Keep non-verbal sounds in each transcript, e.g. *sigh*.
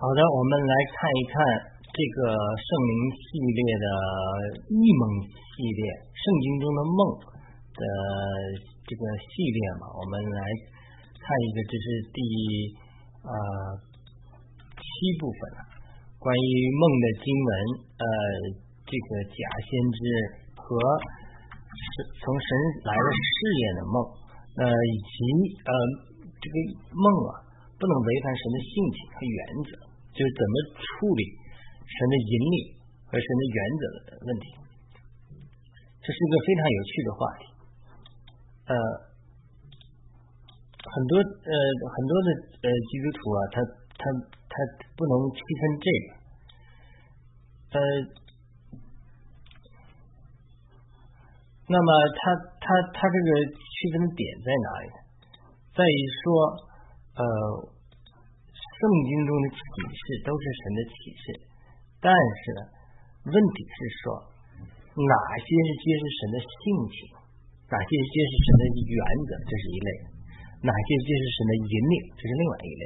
好的，我们来看一看这个圣灵系列的异梦系列，圣经中的梦的这个系列嘛，我们来看一个，这是第呃七部分，关于梦的经文，呃，这个假先知和是从神来的试验的梦，呃，以及呃这个梦啊，不能违反神的性情和原则。就是怎么处理神的引领和神的原则的问题，这是一个非常有趣的话题。呃，很多呃很多的呃基督徒啊，他他他不能区分这个，呃，那么他他他这个区分点在哪里？在于说呃。圣经中的启示都是神的启示，但是呢，问题是说哪些是揭示神的性情，哪些是揭示神的原则，这是一类；哪些揭示神的引领，这是另外一类。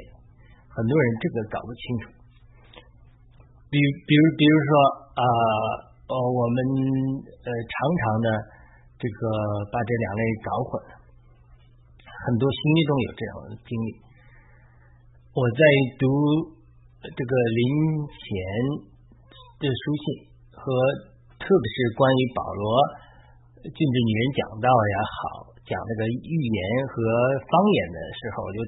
很多人这个搞不清楚。比比如比如说啊，呃，我们呃常常呢这个把这两类搞混了，很多新约中有这样的经历。我在读这个林前的书信和特别是关于保罗禁止女人讲道也好，讲那个预言和方言的时候，我就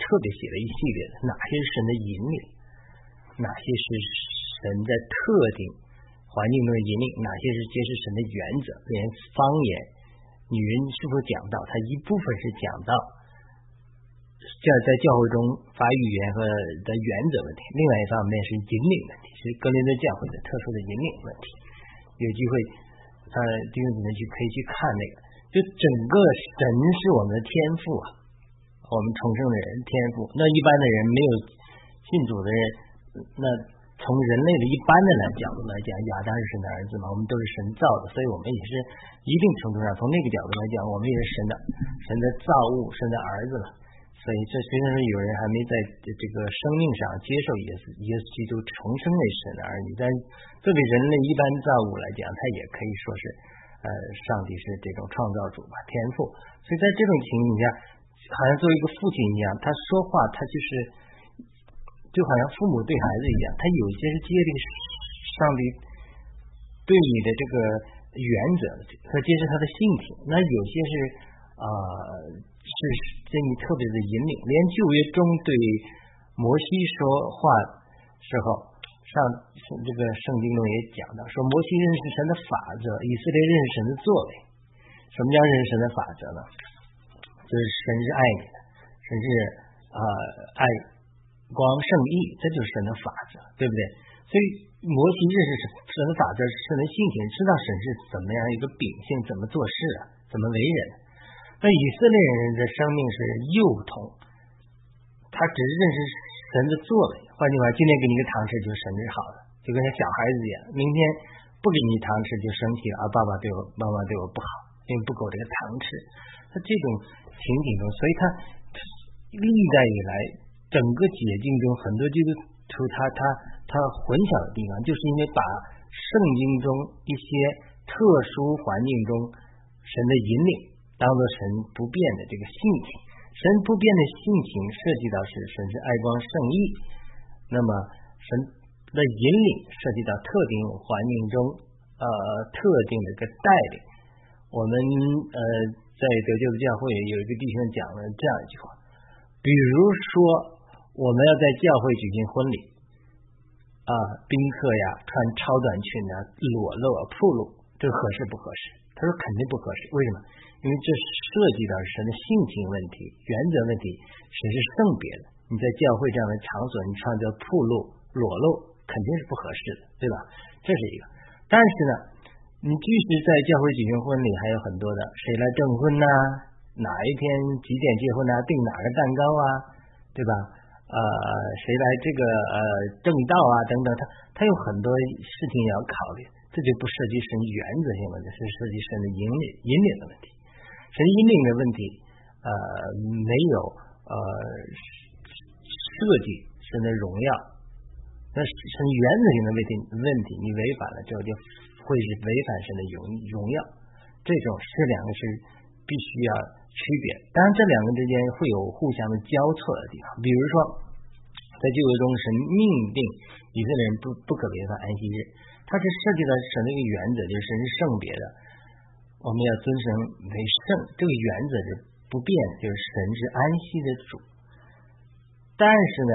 特别写了一系列的哪些是神的引领，哪些是神在特定环境中的引领，哪些是揭示神的原则。连方言，女人是否讲道，它一部分是讲道。教在教会中发语言和的原则问题，另外一方面是引领问题，是格林的教会的特殊的引领问题。有机会，呃，弟兄姊妹去可以去看那个，就整个神是我们的天赋啊，我们重生的人天赋。那一般的人没有信主的人，那从人类的一般的来角度来讲，亚当是神的儿子嘛，我们都是神造的，所以我们也是一定程度上从那个角度来讲，我们也是神的神的造物，神的儿子了。所以，这虽然说有人还没在这个生命上接受耶稣，耶稣基督重生为神的儿女，但作为人类一般造物来讲，他也可以说是，呃，上帝是这种创造主吧，天赋。所以在这种情景下，好像作为一个父亲一样，他说话，他就是，就好像父母对孩子一样，他有些是接定上帝对你的这个原则和揭示他的性情，那有些是啊。是给你特别的引领，连旧约中对摩西说话时候，上这个圣经中也讲到，说摩西认识神的法则，以色列认识神的作为。什么叫认识神的法则呢？就是神是爱你的，神是啊爱光圣义，这就是神的法则，对不对？所以摩西认识神神的法则，神的性情，知道神是怎么样一个秉性，怎么做事啊，怎么为人。那以色列人的生命是幼童，他只是认识神的作为。换句话，今天给你个糖吃就神是好的，就跟小孩子一样。明天不给你糖吃就生气了，啊，爸爸对我、妈妈对我不好，因为不给我这个糖吃。他这种情景中，所以他历代以来整个解经中，很多基督徒他他他混淆的地方，就是因为把圣经中一些特殊环境中神的引领。当做神不变的这个性情，神不变的性情涉及到是神是爱光圣意，那么神的引领涉及到特定环境中呃特定的一个带领。我们呃在得救的教会有一个弟兄讲了这样一句话，比如说我们要在教会举行婚礼啊，宾客呀穿超短裙啊，裸露啊，暴露，这合适不合适？他说肯定不合适，为什么？因为这涉及到神的性情问题、原则问题，神是圣别的。你在教会这样的场所，你穿着暴露、裸露，肯定是不合适的，对吧？这是一个。但是呢，你即使在教会举行婚礼，还有很多的，谁来证婚呐？哪一天几点结婚呐？订哪个蛋糕啊？对吧？呃，谁来这个呃正道啊？等等，他他有很多事情要考虑，这就不涉及神原则性问题，是涉及神的引领引领的问题。神引领的问题，呃，没有呃设计神的荣耀那是原则性的问题，问题你违反了之后，就会是违反神的荣荣耀。这种这两个是必须要区别。当然，这两个之间会有互相的交错的地方。比如说，在旧约中，神命定以色列人不不可违反安息日，它是涉及到神的一个原则，就是神是圣别的，我们要尊神为圣。这个原则是不变，就是神是安息的主。但是呢，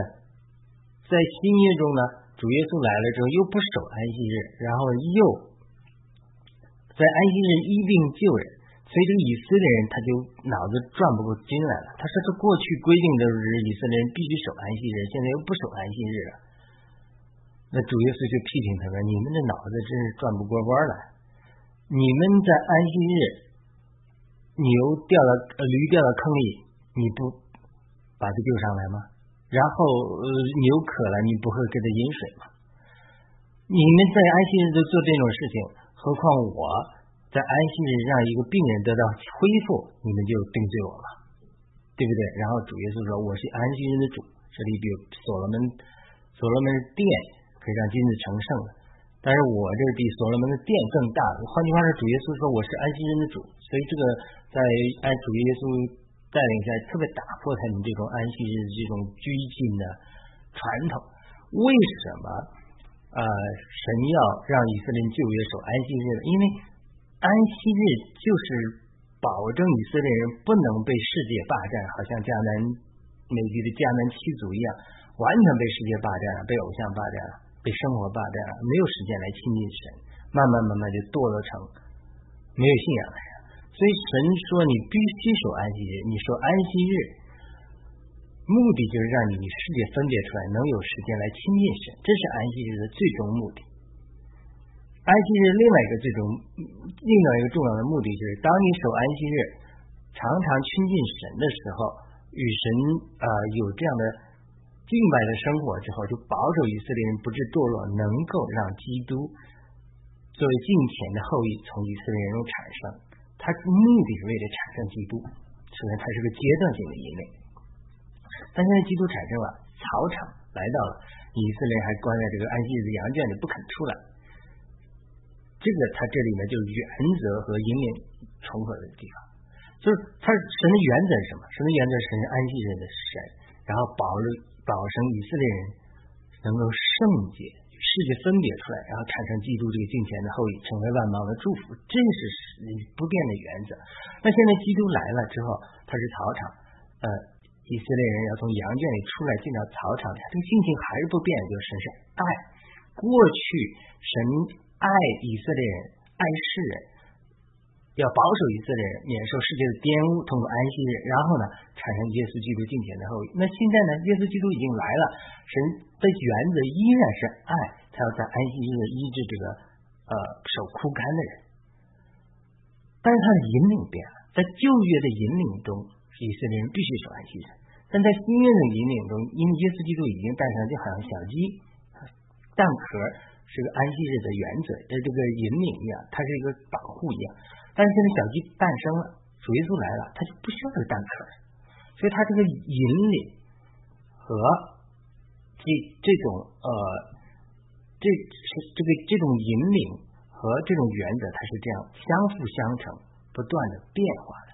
在新约中呢，主耶稣来了之后又不守安息日，然后又。在安息日医病救人，所以这个以色列人他就脑子转不过筋来了。他说：“这过去规定的是以色列人必须守安息日，现在又不守安息日了。”那主耶稣就批评他说：“你们的脑子真是转不过弯来！你们在安息日牛掉到驴掉到坑里，你不把它救上来吗？然后牛渴了，你不会给它饮水吗？你们在安息日都做这种事情。”何况我在安息日让一个病人得到恢复，你们就定罪我了，对不对？然后主耶稣说：“我是安息日的主。”这里比所罗门，所罗门殿可以让金子成圣的，但是我这比所罗门的殿更大。换句话说，主耶稣说我是安息日的主，所以这个在安主耶稣带领下，特别打破他们这种安息日这种拘谨的传统。为什么？呃，神要让以色列人就业守安息日，因为安息日就是保证以色列人不能被世界霸占，好像迦南美籍的迦南七族一样，完全被世界霸占了，被偶像霸占了，被生活霸占了，没有时间来亲近神，慢慢慢慢就堕落成没有信仰的人。所以神说你必须守安息日，你说安息日。目的就是让你与世界分别出来，能有时间来亲近神，这是安息日的最终目的。安息日另外一个最终、另外一个重要的目的就是，当你守安息日，常常亲近神的时候，与神啊有这样的敬拜的生活之后，就保守以色列人不致堕落，能够让基督作为敬虔的后裔从以色列人中产生。他目的是为了产生基督，所以它是个阶段性的引领。但现在基督产生了，草场来到了，以色列人还关在这个安息日的羊圈里不肯出来。这个他这里面就原则和引领重合的地方，就是他神的原则是什么？神的原则是安息日的神，然后保留保生以色列人能够圣洁，世界分别出来，然后产生基督这个敬虔的后裔，成为万邦的祝福，这是不变的原则。那现在基督来了之后，他是草场，呃。以色列人要从羊圈里出来进到草场，他这个心情还是不变，就是神是爱。过去神爱以色列人，爱世人，要保守以色列人免受世界的玷污，通过安息日，然后呢产生耶稣基督敬虔的后裔。那现在呢，耶稣基督已经来了，神的原则依然是爱，他要在安息日医治这个呃手枯干的人，但是他的引领变了，在旧约的引领中，以色列人必须守安息日。但在新约的引领中，因为耶稣基督已经诞生，就好像小鸡蛋壳是个安息日的原则，呃，这个引领一样，它是一个保护一样。但是现在小鸡诞生了，主耶稣来了，它就不需要这个蛋壳了，所以它这个引领和这这种呃，这是这个这种引领和这种原则，它是这样相辅相成、不断的变化的。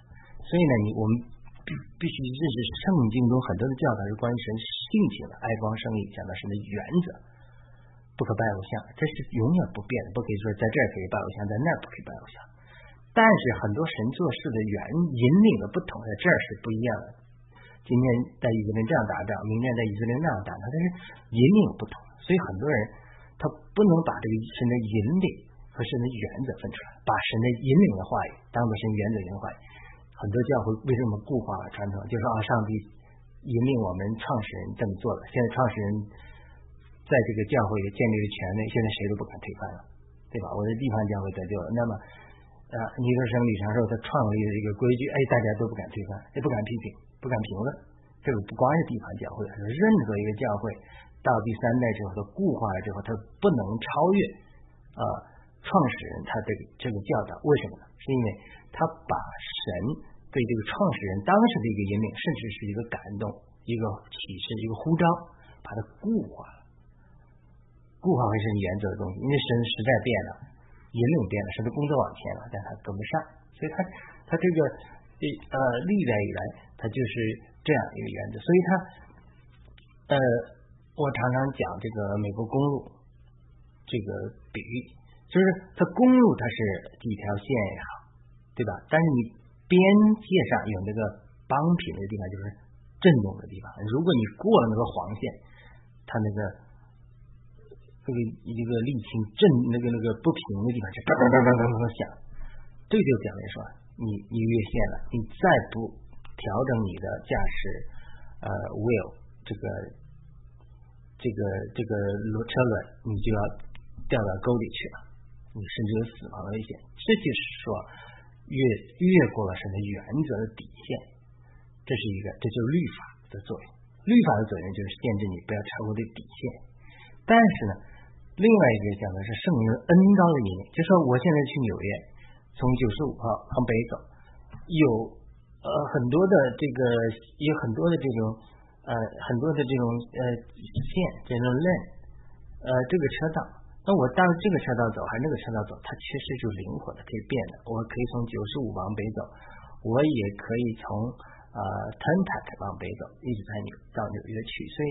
所以呢，你我们。必必须认识圣经中很多的教导是关于神性情的，爱光生意，讲的神的原则，不可拜偶像，这是永远不变的，不可以说在这儿可以拜偶像，在那儿不可以拜偶像。但是很多神做事的原引领的不同，在这儿是不一样的。今天在以色列这样打仗，明天在以色列那样打仗，但是引领不同，所以很多人他不能把这个神的引领和神的原则分出来，把神的引领的话语当做神原则的话语。很多教会为什么固化了传统？就说啊，上帝引领我们创始人这么做的。现在创始人在这个教会建立的权威，现在谁都不敢推翻了，对吧？我的地方教会得救了。那么啊，尼克生、李长寿他创立的一个规矩，哎，大家都不敢推翻，也不敢批评，不敢评论。这个不光是地方教会，是任何一个教会到第三代之后，它固化了之后，它不能超越啊创始人他这个这个教导。为什么呢？是因为。他把神对这个创始人当时的一个引领，甚至是一个感动、一个启示、一个呼召，把它固化固化为神原则的东西，因为神时代变了，引领变了，神的工作往前了，但他跟不上，所以他他这个呃历代以来，他就是这样一个原则，所以他呃，我常常讲这个美国公路这个比喻，就是它公路它是几条线也好，对吧？但是你边界上有那个帮平的地方，就是震动的地方，如果你过了那个黄线，它那个。这个一个沥青震那个那个不平的地方就哒哒哒哒哒哒响，这就表明说你你越线了，你再不调整你的驾驶呃 will 这个这个这个轮车轮，你就要掉到沟里去了，你甚至有死亡的危险。这就是说越越过了什么原则的底线，这是一个，这就是律法的作用。律法的作用就是限制你不要超过这底线，但是呢。另外一个讲的是圣灵恩高的引领，就说我现在去纽约，从九十五号往北走，有呃很多的这个有很多的这种呃很多的这种呃线这种 lane 呃这个车道，那我到这个车道走还是那个车道走，它其实就灵活的可以变的，我可以从九十五往北走，我也可以从呃 t e n t a c 往北走，一直在纽到纽约去，所以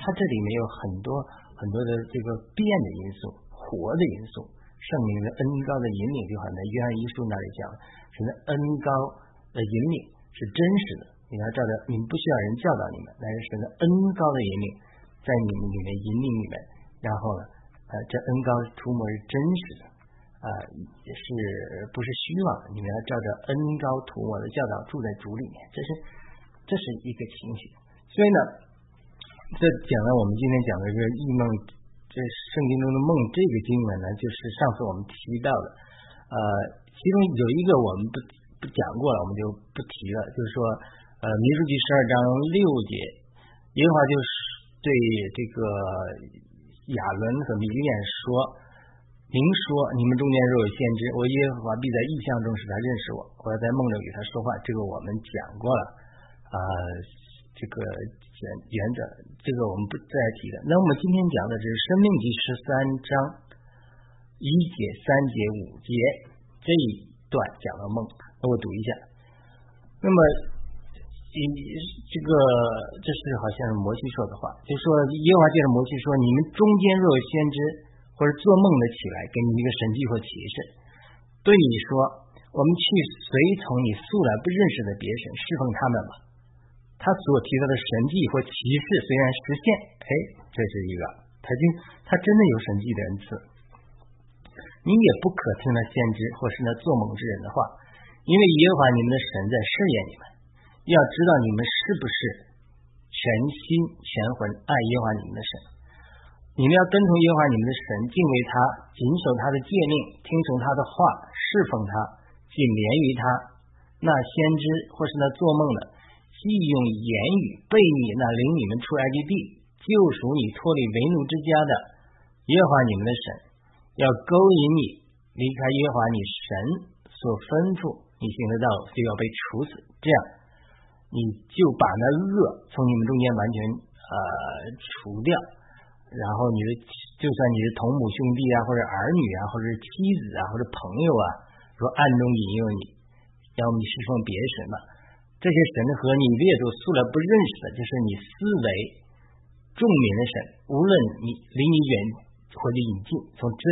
它这里面有很多。很多的这个变的因素、活的因素、圣灵的恩高的引领，就好像约翰一书那里讲，神的恩高的引领是真实的。你要照着，你们不需要人教导你们，但是神的恩高的引领在你们里面引领你们。然后呢，呃，这恩高涂抹是真实的，啊，也是不是虚妄？你们要照着恩高涂抹的教导住在主里面，这是这是一个情形。所以呢。这讲了我们今天讲的这个异梦，这圣经中的梦这个经文呢，就是上次我们提到的，呃，其中有一个我们不不讲过了，我们就不提了。就是说，呃，民数记十二章六节，耶和华就是对这个亚伦和米利亚说：“您说你们中间若有先知，我耶和华必在异象中使他认识我，我要在梦中与他说话。”这个我们讲过了，啊，这个。原原则，这个我们不再提了。那我们今天讲的是《生命第》十三章一节、三节、五节这一段讲了梦。那我读一下。那么，一这个这是好像是摩西说的话，就说耶和华接着摩西说：“你们中间若有先知或者做梦的起来，给你一个神迹或启示，对你说，我们去随从你素来不认识的别神，侍奉他们吧。”他所提到的神迹或启示虽然实现，哎，这是一个，他就他真的有神迹的恩赐。你也不可听那先知或是那做梦之人的话，因为耶和华你们的神在试验你们，要知道你们是不是全心全魂爱耶和华你们的神。你们要跟从耶和华你们的神，敬畏他，谨守他的诫命，听从他的话，侍奉他，谨连于他。那先知或是那做梦的。利用言语背逆那领你们出埃及地、救赎你脱离为奴之家的耶和华你们的神，要勾引你离开耶和华你神所吩咐你行的道，就要被处死。这样，你就把那恶从你们中间完全呃除掉。然后你的就算你是同母兄弟啊，或者儿女啊，或者妻子啊，或者朋友啊，说暗中引诱你，要么你侍奉别神嘛。这些神和你列祖素来不认识的，就是你思维众民的神，无论你离你远或者引进，从这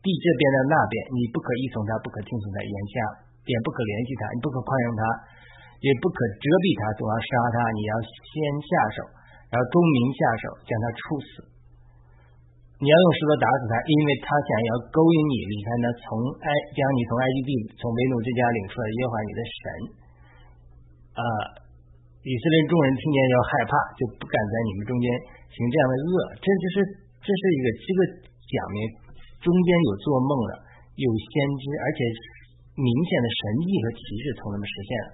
地这边到那边，你不可依从他，不可听从他言下，便不可联系他，你不可宽容他，也不可遮蔽他，总要杀他。你要先下手，然后公民下手，将他处死。你要用石头打死他，因为他想要勾引你离开那从埃将你从埃及地从为奴之家领出来耶和华你的神。啊，以色列众人听见要害怕，就不敢在你们中间行这样的恶。这就是这是一个这个讲明中间有做梦的，有先知，而且明显的神迹和启示从他们实现了，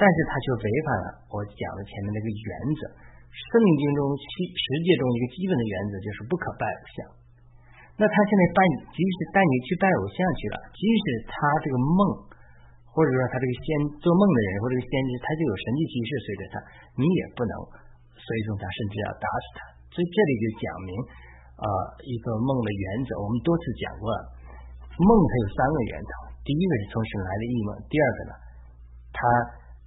但是他却违反了我讲的前面那个原则。圣经中七实践中一个基本的原则就是不可拜偶像。那他现在拜，即使带你去拜偶像去了，即使他这个梦。或者说他这个先做梦的人，或者这个先知，他就有神迹启示随着他，你也不能随从他，甚至要打死他。所以这里就讲明，啊一个梦的原则。我们多次讲过了，梦它有三个源头，第一个是从神来的异梦，第二个呢，它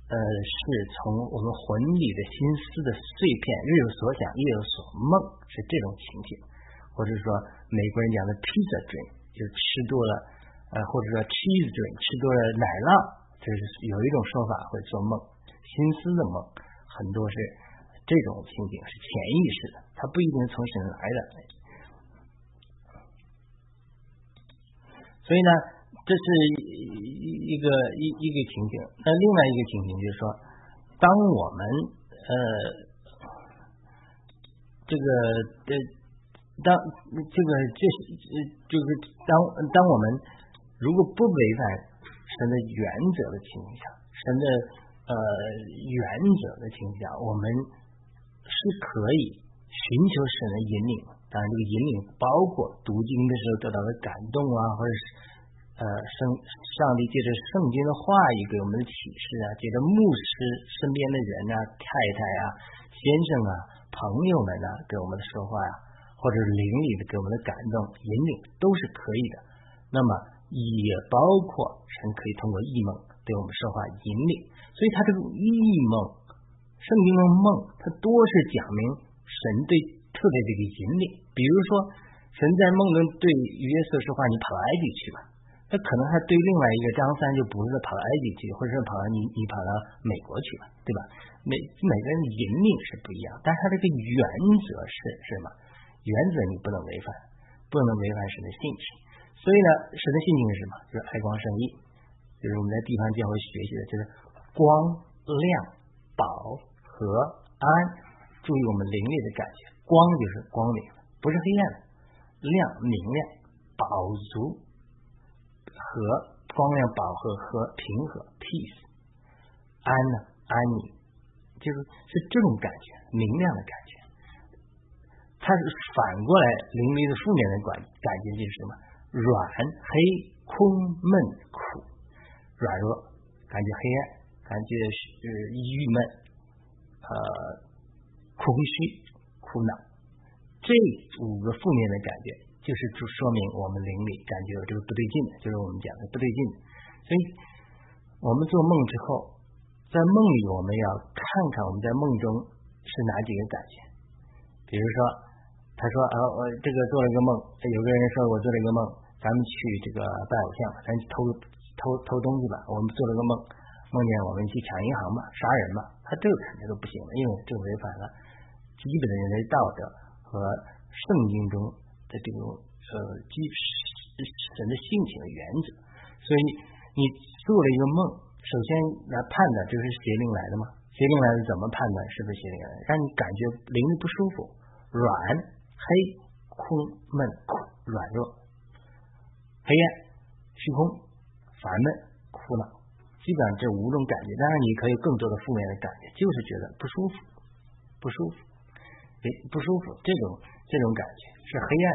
呃是从我们魂里的心思的碎片，日有所想，夜有所梦，是这种情景，或者说美国人讲的 pizza dream，就是吃多了，呃或者说 cheese dream，吃多了奶酪，就是有一种说法会做梦，心思的梦很多是这种情景，是潜意识的，它不一定从神来的，所以呢，这是一个一一个情景。那另外一个情景就是说，当我们呃这个呃当这个这就是当当我们如果不违反神的原则的情况下，神的呃原则的情况下，我们是可以寻求神的引领。当然，这个引领包括读经的时候得到的感动啊，或者是呃圣上帝借着圣经的话语给我们的启示啊，借着牧师身边的人啊、太太啊、先生啊、朋友们啊给我们的说话呀，或者是灵里的给我们的感动引领，都是可以的。那么也包括神可以通过异梦对我们说话引领，所以他这个异梦，圣经的梦，它多是讲明神对特别这个引领。比如说，神在梦中对约瑟说话：“你跑到埃及去吧。”那可能还对另外一个张三就不是跑到埃及去，或者是跑到你你跑到美国去吧，对吧？每每个人的引领是不一样，但是他这个原则是什么？原则你不能违反，不能违反神的性情。所以呢，神的性情是什么？就是爱光圣义，就是我们在地方教会学习的，就是光亮、宝和安。注意我们灵里的感觉，光就是光明，不是黑暗的；亮明亮，饱足和光亮、饱和和平和 peace，安呢安宁，就是是这种感觉，明亮的感觉。它是反过来，灵里的负面的感感觉就是什么？软、黑、空、闷、苦、软弱，感觉黑暗，感觉是郁闷，呃。空虚、苦恼，这五个负面的感觉，就是就说明我们灵里感觉有这个不对劲的，就是我们讲的不对劲。所以，我们做梦之后，在梦里我们要看看我们在梦中是哪几个感觉。比如说，他说啊，我这个做了一个梦，有个人说我做了一个梦，咱们去这个拜偶像，咱去偷偷偷东西吧。我们做了个梦，梦见我们去抢银行吧，杀人吧，他这个肯定都不行了，因为这违反了。基本的人类道德和圣经中的这种呃基神的性情的原则，所以你做了一个梦，首先来判断这是邪灵来的吗？邪灵来的怎么判断是不是邪灵来的？让你感觉灵不舒服，软、黑、空、闷、苦、软弱、黑暗、虚空、烦闷、苦恼，基本上这五种感觉。当然，你可以更多的负面的感觉，就是觉得不舒服，不舒服。不舒服，这种这种感觉是黑暗，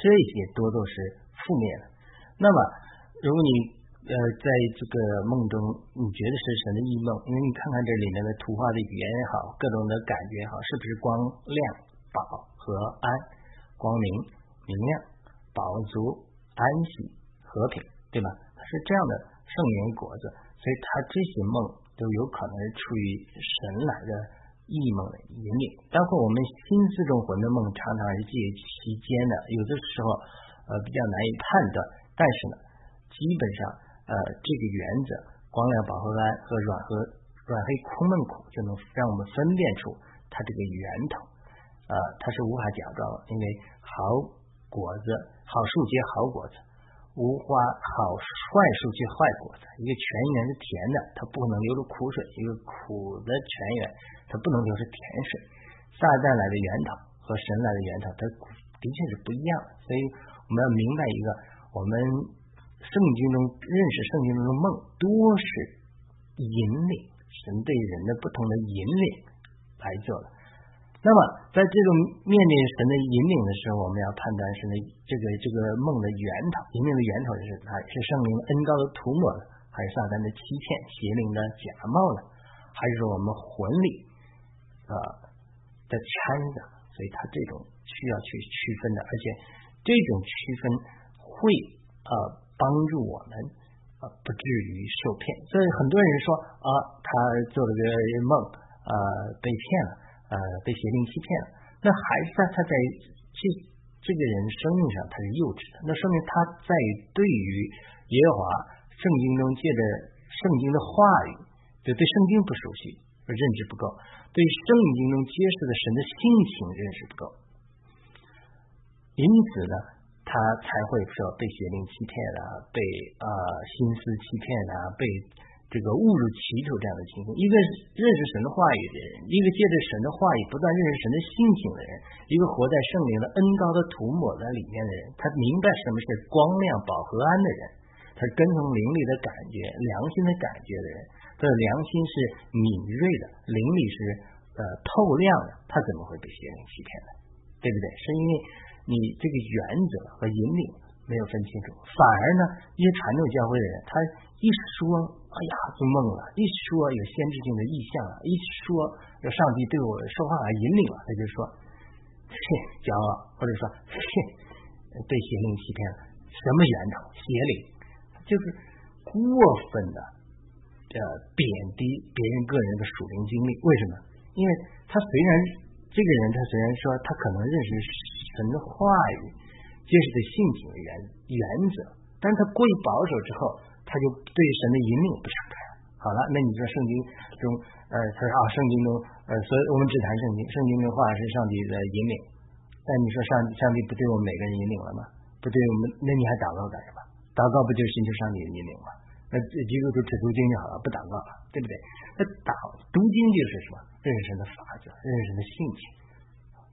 这些多都是负面的。那么，如果你呃在这个梦中，你觉得是神的异梦，因为你看看这里面的图画的语言也好，各种的感觉也好，是不是光亮、饱和安、光明、明亮、饱足、安息、和平，对吧？它是这样的圣言果子，所以它这些梦都有可能是出于神来的。异梦的引领，包括我们心思中魂的梦，常常是介于其间的，有的时候呃比较难以判断。但是呢，基本上呃这个原则，光亮饱和安和软和软黑空闷苦，就能让我们分辨出它这个源头。呃，它是无法假装的，因为毫果子，好树结好果子。无花好坏树结坏果子，一个泉源是甜的，它不能流出苦水；一个苦的泉源，它不能流出甜水。撒旦来的源头和神来的源头，它的确是不一样。所以我们要明白一个，我们圣经中认识圣经中的梦，多是引领神对人的不同的引领来做的。那么，在这种面临神的引领的时候，我们要判断神的这个这个梦的源头，引领的源头是它是圣灵恩高的涂抹呢，还是撒旦的欺骗、邪灵的假冒呢？还是说我们魂里啊的掺杂？所以他这种需要去区分的，而且这种区分会呃帮助我们呃不至于受骗。所以很多人说啊，他做了个梦，呃被骗了，呃被邪灵欺骗了，那还是在他在这这个人生命上他是幼稚的，那说明他在对于耶和华圣经中借着圣经的话语，就对圣经不熟悉。认知不够，对圣经中揭示的神的性情认识不够，因此呢，他才会说被邪灵欺骗啊，被啊心思欺骗啊，被这个误入歧途这样的情况。一个认识神的话语的人，一个借着神的话语不断认识神的性情的人，一个活在圣灵的恩高的涂抹在里面的人，他明白什么是光亮、饱和安的人，他跟从灵里的感觉、良心的感觉的人。他的良心是敏锐的，灵里是呃透亮的，他怎么会被邪灵欺骗呢？对不对？是因为你这个原则和引领没有分清楚，反而呢，一些传统教会的人，他一说，哎呀，做梦了；一说有先知性的意象了；一说有上帝对我说话引领了，他就说，切，骄傲，或者说，切，被邪灵欺骗了，什么源头？邪灵，就是过分的。呃，贬低别人个人的属灵经历，为什么？因为他虽然这个人，他虽然说他可能认识神的话语，揭示的性情的原原则，但他过于保守之后，他就对神的引领不敞开。好了，那你说圣经中，呃，他说啊，圣经中，呃，所以我们只谈圣经，圣经的话是上帝的引领。但你说上上帝不对我们每个人引领了吗？不对我们，那你还祷告干什么？祷告不就是寻求上帝的引领吗？那几个都只读经就好了，不祷告了，对不对？那祷读经就是什么？认识神的法则，认识神的性情，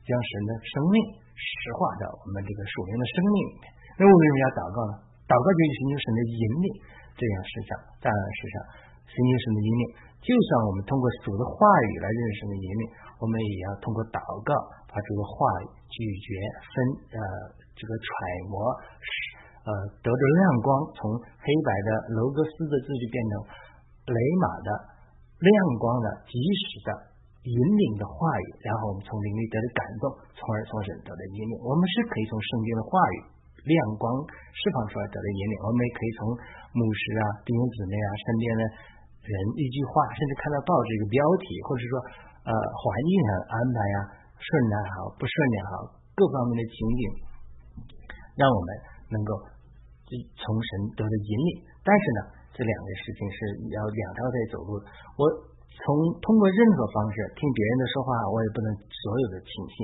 将神的生命实化到我们这个属灵的生命里面。那为什么要祷告呢？祷告就是寻求神的引领，这样事上，当然事上，寻求神的引领。就算我们通过主的话语来认识神的引领，我们也要通过祷告把这个话语咀嚼、分呃这个揣摩。呃，得着亮光，从黑白的楼格斯的字就变成雷马的亮光的及时的引领的话语，然后我们从灵里得到感动，从而从神得到引领。我们是可以从圣经的话语亮光释放出来得到引领，我们也可以从牧师啊、弟兄姊妹啊身边的人一句话，甚至看到报纸一个标题，或者说呃环境上安排呀顺也好，不顺也好，各方面的情景，让我们。能够从神得的引领，但是呢，这两个事情是要两条腿走路。我从通过任何方式听别人的说话，我也不能所有的轻信，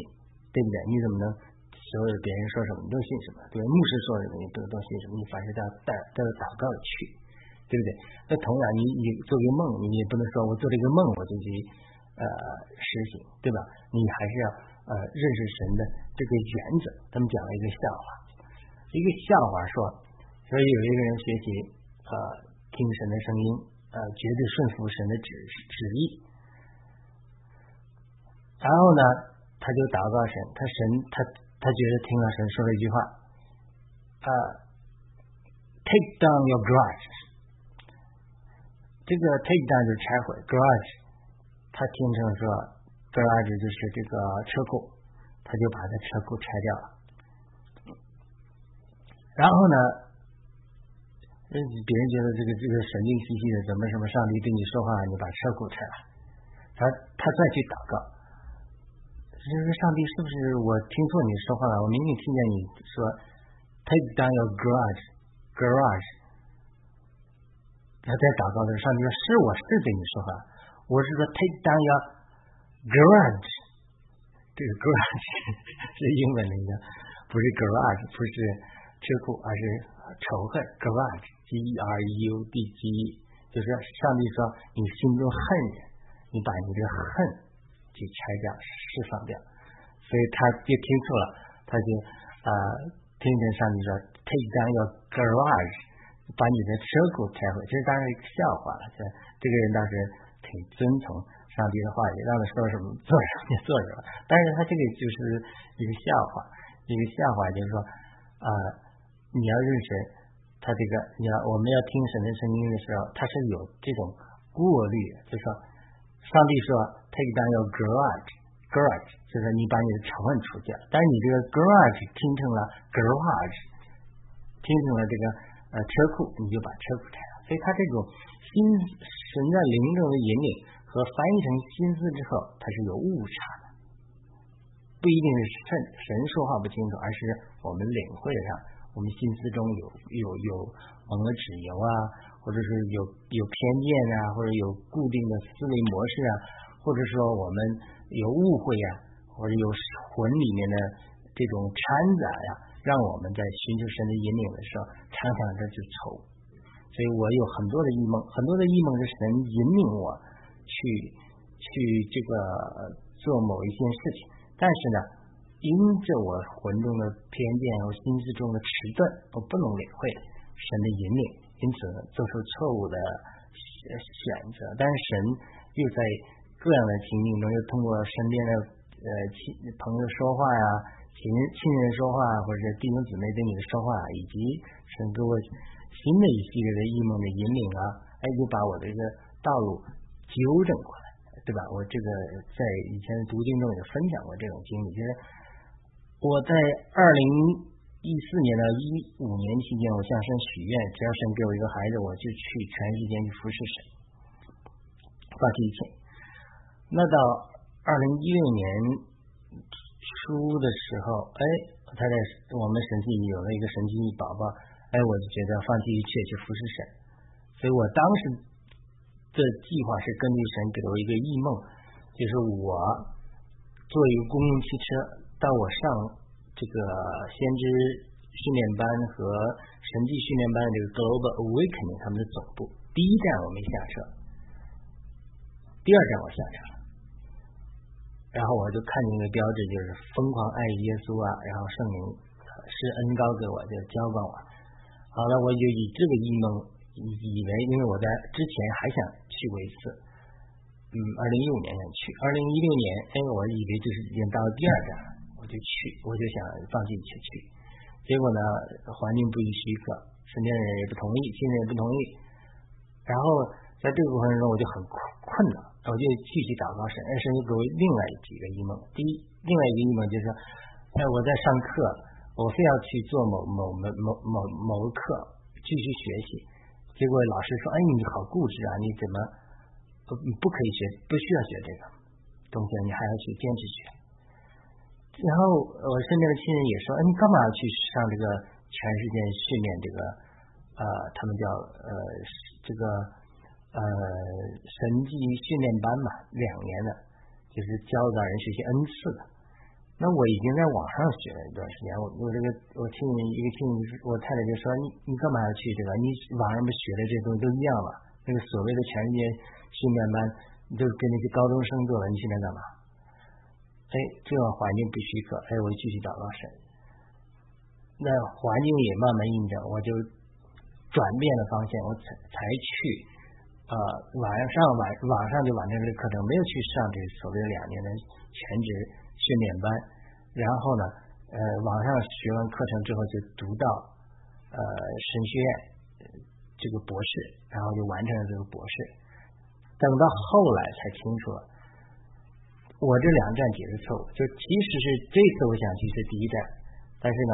对不对？你怎么能所有的别人说什么你都信什么？对牧师说什么你不能都信什么？你凡事都要带都要祷告去，对不对？那同样，你你做个梦，你也不能说我做了一个梦我就去呃实行，对吧？你还是要呃认识神的这个原则。他们讲了一个笑话。一个笑话说，所以有一个人学习呃听神的声音，呃绝对顺服神的旨旨意，然后呢他就祷告神，他神他他觉得听了神说了一句话，啊，take down your garage，这个 take down 就是拆毁 garage，他听成说 garage 就是这个车库，他就把这车库拆掉了。然后呢？那别人觉得这个这个神经兮兮的，怎么什么上帝对你说话，你把车库拆了？他他再去祷告，就是上帝是不是我听错你说话了？我明明听见你说 take down your garage garage。他在祷告的时候，上帝说是我是对你说话，我是说 take down your garage。这个 *laughs* garage 是英文的一个，不是 garage，不是。车库，而是仇恨，grudge，g e r u d g e，就是上帝说你心中恨人，你把你的恨去拆掉、释放掉，所以他就听错了，他就啊听见上帝说 take down your garage，把你的车库拆毁，这是当然一个笑话了。这这个人当时挺遵从上帝的话语，让他说什么做什么就做什么，但是他这个就是一个笑话，一个笑话就是说啊。你要认识他这个，你要我们要听神的声音的时候，他是有这种过滤，就说上帝说 take down your garage garage，就是你把你的仇恨除掉。但是你这个 garage 听成了 garage，听成了这个呃车库，你就把车库拆了。所以它这种心神在灵中的引领和翻译成心思之后，它是有误差的，不一定是神神说话不清楚，而是我们领会上，我们心思中有有有蒙了纸油啊，或者是有有偏见啊，或者有固定的思维模式啊，或者说我们有误会呀，或者有魂里面的这种掺杂呀，让我们在寻求神的引领的时候，常常这就愁。所以我有很多的异梦，很多的异梦是神引领我去去这个做某一件事情，但是呢，因着我魂中的偏见和心智中的迟钝，我不能领会神的引领，因此做出错误的选择。但是神又在各样的情境中，又通过身边的呃亲朋友说话呀，亲亲人说话，或者弟兄姊妹对你的说话，以及神给我。新的一系列的异梦的引领啊，哎，就把我这个道路纠正过来，对吧？我这个在以前的读经中也分享过这种经历，就是我在二零一四年到一五年期间，我向神许愿，只要神给我一个孩子，我就去全世界去服侍神，放弃一切。那到二零一六年初的时候，哎，他在我们神奇有了一个神奇宝宝。哎，我就觉得放弃一切去服侍神，所以我当时的计划是根据神给了我一个异梦，就是我坐一个公共汽车到我上这个先知训练班和神迹训练班的这个 Global Awakening 他们的总部，第一站我没下车，第二站我下车了，然后我就看见一个标志，就是疯狂爱耶稣啊，然后圣灵施恩高给我，就浇灌我。好了，我就以这个异梦，以为因为我在之前还想去过一次，嗯，二零一五年想去，二零一六年，哎，我以为就是已经到了第二站，了就去，我就想放弃一切去，结果呢，环境不予许可，身边的人也不同意，亲人也不同意，然后在这个过程中我就很困困了，我就继续祷告神，神又给我另外几个异梦，第一，另外一个异梦就是，哎，我在上课。我非要去做某某某某某某个课继续学习，结果老师说：“哎，你好固执啊！你怎么不不可以学？不需要学这个东西，你还要去坚持学。”然后我身边的亲人也说：“哎，你干嘛要去上这个全世界训练这个呃，他们叫呃这个呃神迹训练班嘛，两年的，就是教导人学习 N 次的。”那我已经在网上学了一段时间，我我这个我听一个听我太太就说你你干嘛要去这个？你网上不学的这东西都一样嘛？那个所谓的全世界训练班，都跟那些高中生做了，你现在干嘛？哎，这个环境不许可，哎，我就继续祷告神。那环境也慢慢印证，我就转变了方向，我才才去呃晚上晚网上就完成这个课程，没有去上这所谓的两年的全职。训练班，然后呢，呃，网上学完课程之后就读到呃神学院这个博士，然后就完成了这个博士。等到后来才清楚了，我这两站解释错误，就其实是这次我想去是第一站，但是呢，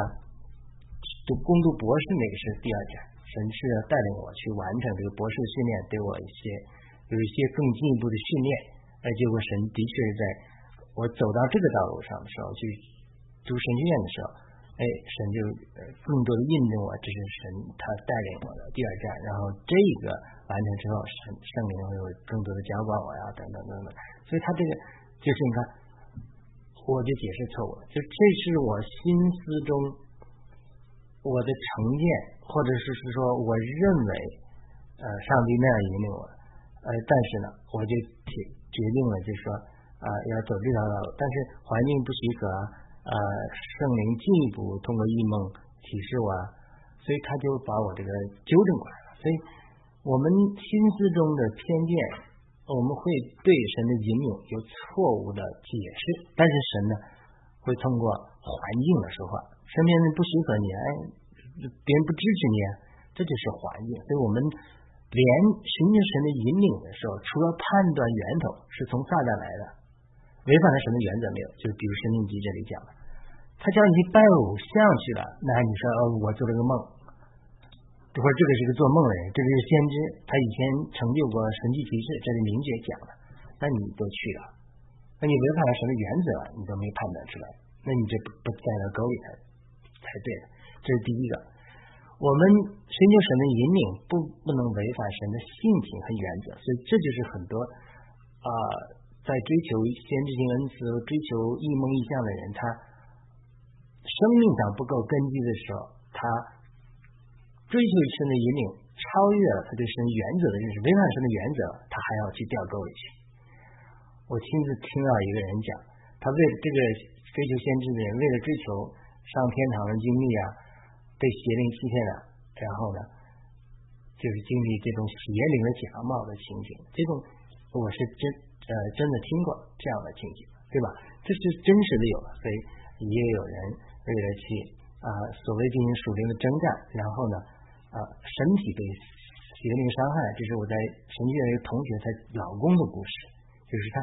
读攻读博士那个是第二站。神是要带领我去完成这个博士训练，对我一些有一些更进一步的训练，而结果神的确是在。我走到这个道路上的时候，去读神学院的时候，哎，神就更多的印证我，这是神他带领我的第二站。然后这个完成之后，神圣灵会有更多的浇灌我呀，等等等等。所以他这个就是你看，我就解释错误了，就这是我心思中我的成见，或者是是说我认为呃上帝那样引领我，呃，但是呢，我就决决定了，就是说。啊，要走这条道路，但是环境不许可，呃，圣灵进一步通过异梦启示我，所以他就把我这个纠正过来了。所以，我们心思中的偏见，我们会对神的引领有错误的解释，但是神呢，会通过环境来说话，身边人不许可你，哎，别人不支持你，这就是环境。所以我们连寻求神的引领的时候，除了判断源头是从撒旦来的。违反了神的原则没有？就比如《生命集》这里讲的，他叫你去拜偶像去了，那你说哦，我做了个梦，或者这个是个做梦的人，这个是先知，他以前成就过神迹奇事，这是明确讲的，那你都去了，那你违反了神的原则，你都没判断出来，那你这不不栽到沟里才才对的，这是第一个。我们寻求神的引领，不不能违反神的性情和原则，所以这就是很多啊，在追求先知性恩赐、追求异梦异象的人，他生命上不够根基的时候，他追求神的引领，超越了他对神原则的认识，违反神的原则，他还要去掉沟里去。我亲自听到一个人讲，他为这个追求先知的人，为了追求上天堂的经历啊。被邪灵欺骗了，然后呢，就是经历这种邪灵的假冒的情景。这种我是真呃真的听过这样的情景，对吧？这是真实的有，所以也有人为了去啊所谓进行属灵的征战，然后呢啊身体被邪灵伤害。这是我在神学院一个同学他老公的故事，就是他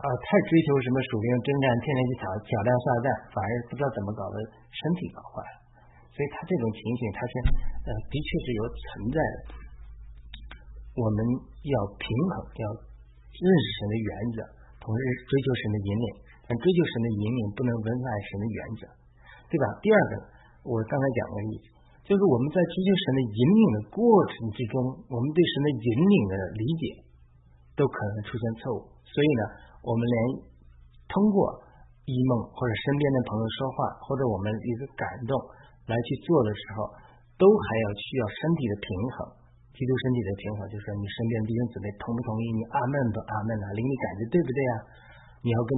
啊太追求什么属灵征战，天天去挑挑战撒旦，反而不知道怎么搞的身体搞坏了。所以他这种情形，他是呃，的确是有存在的。我们要平衡，要认识神的原则，同时追求神的引领。但追求神的引领不能违反神的原则，对吧？第二个，我刚才讲过例子，就是我们在追求神的引领的过程之中，我们对神的引领的理解都可能出现错误。所以呢，我们连通过一梦或者身边的朋友说话，或者我们一个感动。来去做的时候，都还要需要身体的平衡，基督身体的平衡，就是你身边弟兄姊妹同不同意？你阿门不阿门啊？灵里感觉对不对啊？你要跟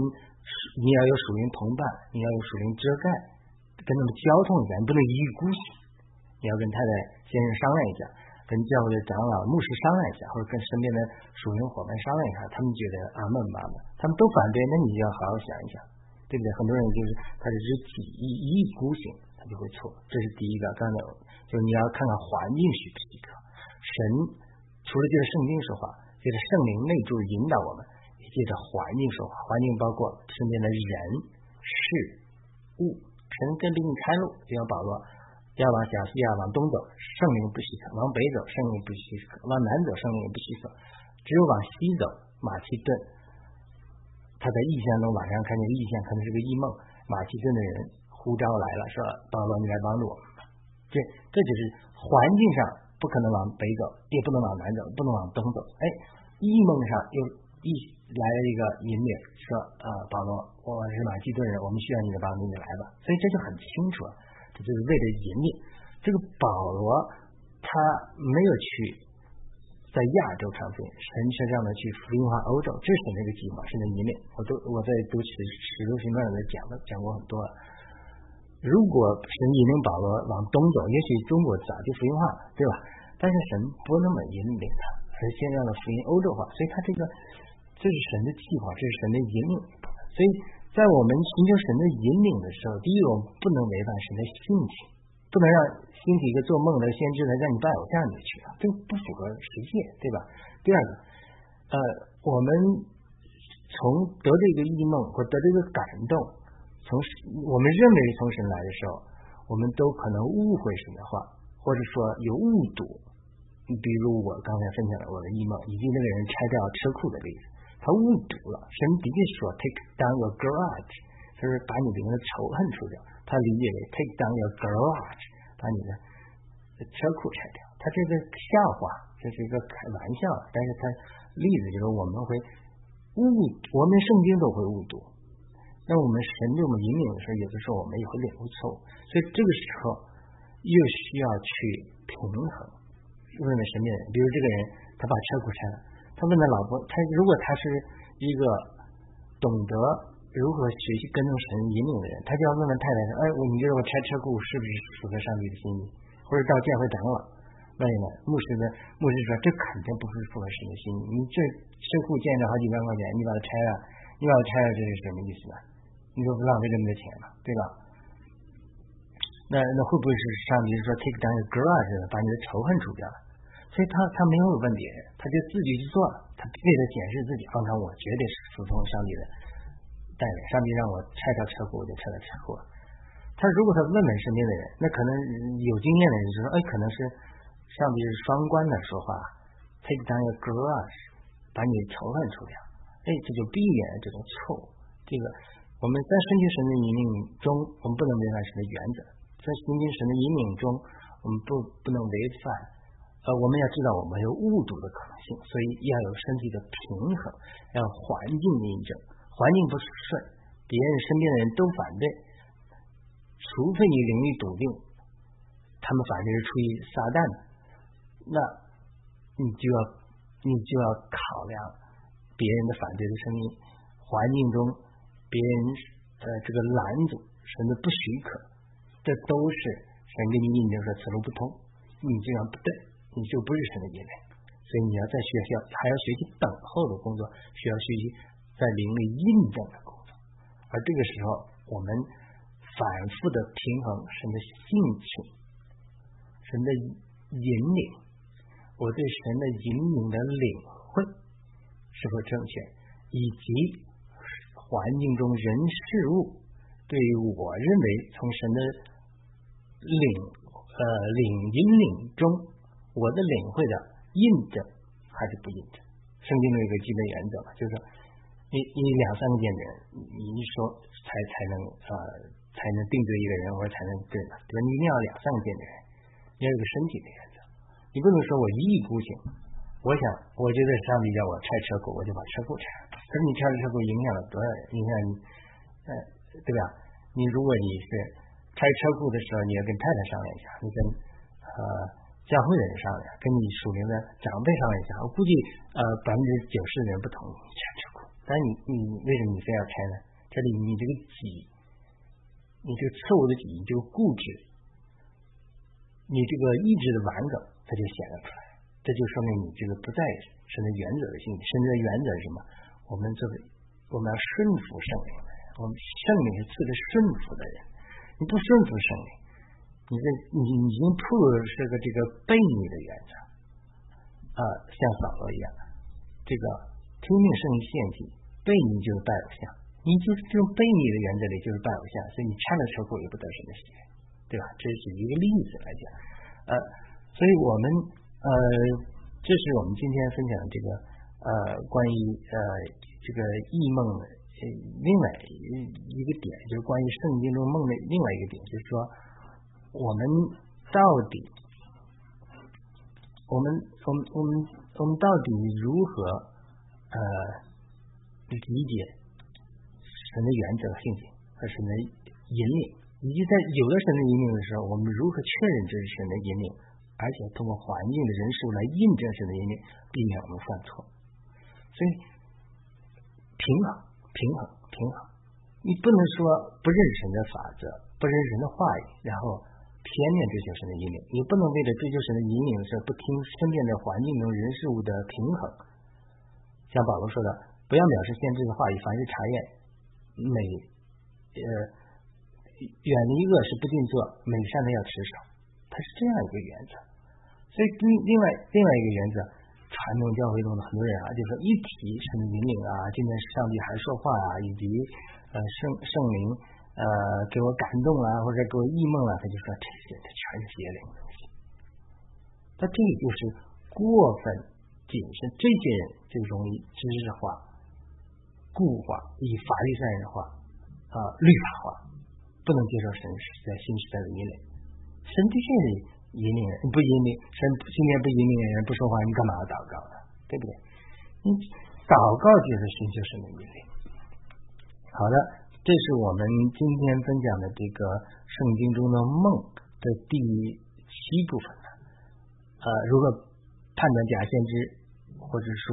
你要有属灵同伴，你要有属灵遮盖，跟他们交通一下，你不能一意孤行。你要跟太太先生商量一下，跟教会的长老牧师商量一下，或者跟身边的属灵伙伴商量一下，他们觉得阿门不阿门？他们都反对，那你就要好好想一想，对不对？很多人就是他只是一一意孤行。他就会错，这是第一个。刚才就是你要看看环境是不是一个。神除了借着圣经说话，借着圣灵内住引导我们，借着环境说话。环境包括身边的人事物。神跟给你开路，就像保罗要往小西亚往东走，圣灵不许可；往北走，圣灵不许可；往南走，圣灵不许可。只有往西走，马其顿，他在异象中晚上看见异象，可能是个异梦。马其顿的人。呼召来了，说保罗，你来帮助我。这这就是环境上不可能往北走，也不能往南走，不能往东走。哎，异梦上又一来了一个引领，说啊，保罗，我是马其顿人，我们需要你的帮助，你来吧。所以这就很清楚，了就是为了引领。这个保罗他没有去在亚洲传福音，神车这样的去福音化欧洲，这是那个计划，是那引领。我都我在读史史书行传里讲的讲过很多了。如果神引领保罗往东走，也许中国早就福音化了，对吧？但是神不那么引领他，而先让他福音欧洲化，所以他这个这是神的计划，这是神的引领。所以在我们寻求神的引领的时候，第一，我们不能违反神的性情，不能让兴起一个做梦的先知来让你拜偶像里去，这不符合实践，对吧？第二个，呃，我们从得这个异梦或得这个感动。从我们认为从神来的时候，我们都可能误会神的话，或者说有误读。比如我刚才分享了我的异梦，以及那个人拆掉车库的例子，他误读了。神的确说 take down your garage，就是把你里面的仇恨除掉。他理解为 take down your garage，把你的车库拆掉。他这个笑话，这是一个开玩笑，但是他例子就是我们会误，我们圣经都会误读。那我们神对我们引领的时候，有的时候我们也会领悟错误，所以这个时候又需要去平衡。问问身边人，比如这个人他把车库拆了，他问他老婆，他如果他是一个懂得如何学习跟踪神引领的人，他就要问问太太说：“哎，你觉得我拆车库是不是符合上帝的心意？”或者到教会长老问一问，牧师呢？牧师说：“这肯定不是符合神的心意。你这车库建着好几万块钱，你把它拆了，你把它拆了，这是什么意思呢？”你说不浪费这么多钱吗，对吧？那那会不会是上帝说 take down your garage，把你的仇恨除掉了？所以他他没有问别人，他就自己去做了。他为了检视自己，刚才我绝对是服从上帝的带领。上帝让我拆掉车库，我就拆掉车库。他如果他问问身边的人，那可能有经验的人就说：“哎，可能是上帝是双关的说话，take down your garage，把你仇恨除掉。”哎，这就避免了这种错误。这个我们在顺其神的引领中，我们不能违反神的原则；在顺其神的引领中，我们不不能违反。呃，我们要知道我们有误读的可能性，所以要有身体的平衡，要环境印证。环境不顺，别人身边的人都反对，除非你灵力笃定，他们反对是出于撒旦，那你就要你就要考量别人的反对的声音，环境中别人呃这个拦阻甚至不许可，这都是神给你印证说此路不通，你这样不对。你就不是神的引领，所以你要在学校还要学习等候的工作，需要学习在灵里印证的工作。而这个时候，我们反复的平衡神的性情、神的引领，我对神的引领的领会是否正确，以及环境中人事物对于我认为从神的领呃领引领中。我的领会的印证还是不印证？圣经的一个基本原则嘛，就是说你你两三个见证，你一说才才能呃才能定罪一个人，或者才能对吧？对吧？你一定要两三个见证，你要有个身体的原则，你不能说我一意孤行。我想，我觉得上帝叫我拆车库，我就把车库拆了。可是你拆了车库，影响了多少人？影响你，呃，对吧？你如果你是拆车库的时候，你要跟太太商量一下，你跟呃。教会的人商量，跟你属灵的长辈商量一下。我估计，呃，百分之九十的人不同。意拆车库。但你，你为什么你非要拆呢？这里你这个己，你这个错误的己，你这个固执，你这个意志的顽梗，它就显了出来。这就说明你这个不在神的原则的性。神的原则是什么？我们这个我们要顺服圣灵，我们圣灵是赐给顺服的人。你不顺服圣灵。你这你已经破是个这个悖逆的原则啊，像扫罗一样，这个听命胜于献祭，悖逆就是拜偶像，你就是这种背逆的原则里就是拜偶像，所以你拆了车库也不得什么喜悦，对吧？这是一个例子来讲，呃，所以我们呃，这是我们今天分享这个呃关于呃这个异梦的另外一个点，就是关于圣经中梦的另外一个点，就是说。我们到底，我们我们我们我们到底如何呃理解神的原则性情和神的引领，以及在有了神的引领的时候，我们如何确认这是神的引领，而且通过环境的人事物来印证神的引领，避免我们犯错。所以平衡平衡平衡，你不能说不认神的法则，不认神的话语，然后。偏面追求神的引领，你不能为了追求神的引领，是不听身边的环境中人事物的平衡。像保罗说的，不要藐视先知的话语，凡是查验美呃远离恶是不定做，美善的要持守，它是这样一个原则。所以另另外另外一个原则，传统教会中的很多人啊，就说一提神的引领啊，今天上帝还说话啊，以及呃圣圣灵。呃，给我感动了，或者给我异梦了，他就说这些，这全是邪灵的东西。那这就是过分谨慎，这些人就容易知识化、固化，以法律上人化啊律法化，不能接受神在新时代的引领。神这些人引领人不引领，神今天不引领人不说话，你干嘛要祷告呢？对不对？你祷告就是寻求神的引领。好的。这是我们今天分享的这个圣经中的梦的第七部分呃，如何判断假先知，或者说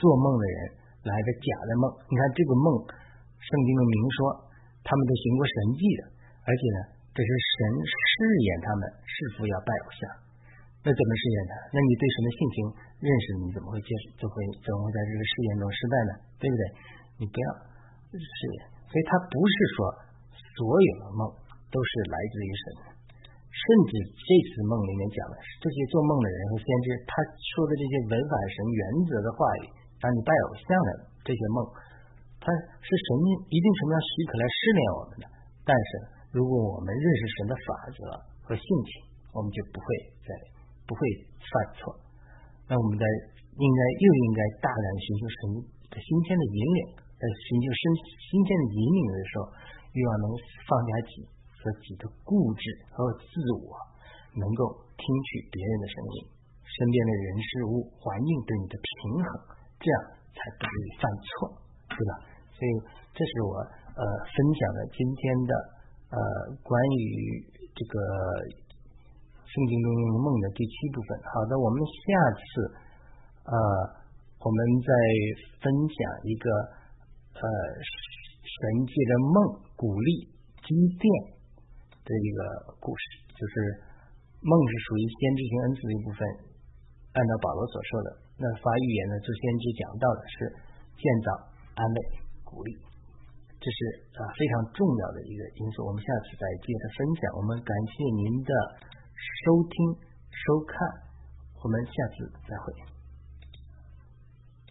做梦的人来的假的梦？你看这个梦，圣经中明说他们都行过神迹的，而且呢，这是神试验他们是否要拜偶像。那怎么试验呢？那你对神的性情认识，你怎么会接就会怎么会在这个试验中失败呢？对不对？你不要试验。所以，他不是说所有的梦都是来自于神，甚至这次梦里面讲的这些做梦的人和先知，他说的这些违反神原则的话语，让你拜偶像的这些梦，他是神一定什么样许可来试炼我们的。但是，如果我们认识神的法则和性情，我们就不会再不会犯错。那我们在应该又应该大胆寻求神的新鲜的引领，在寻求神新鲜的引领的时候，欲望能放下己和己的固执和自我，能够听取别人的声音，身边的人事物环境对你的平衡，这样才不会犯错，对吧？所以这是我。呃，分享的今天的呃关于这个圣经中的梦的第七部分。好的，我们下次呃我们再分享一个呃神借着梦鼓励积淀的一个故事，就是梦是属于先知性恩赐的一部分。按照保罗所说的，那发预言的做先知讲到的是建造、安慰、鼓励。这是啊非常重要的一个因素，我们下次再接着分享。我们感谢您的收听收看，我们下次再会。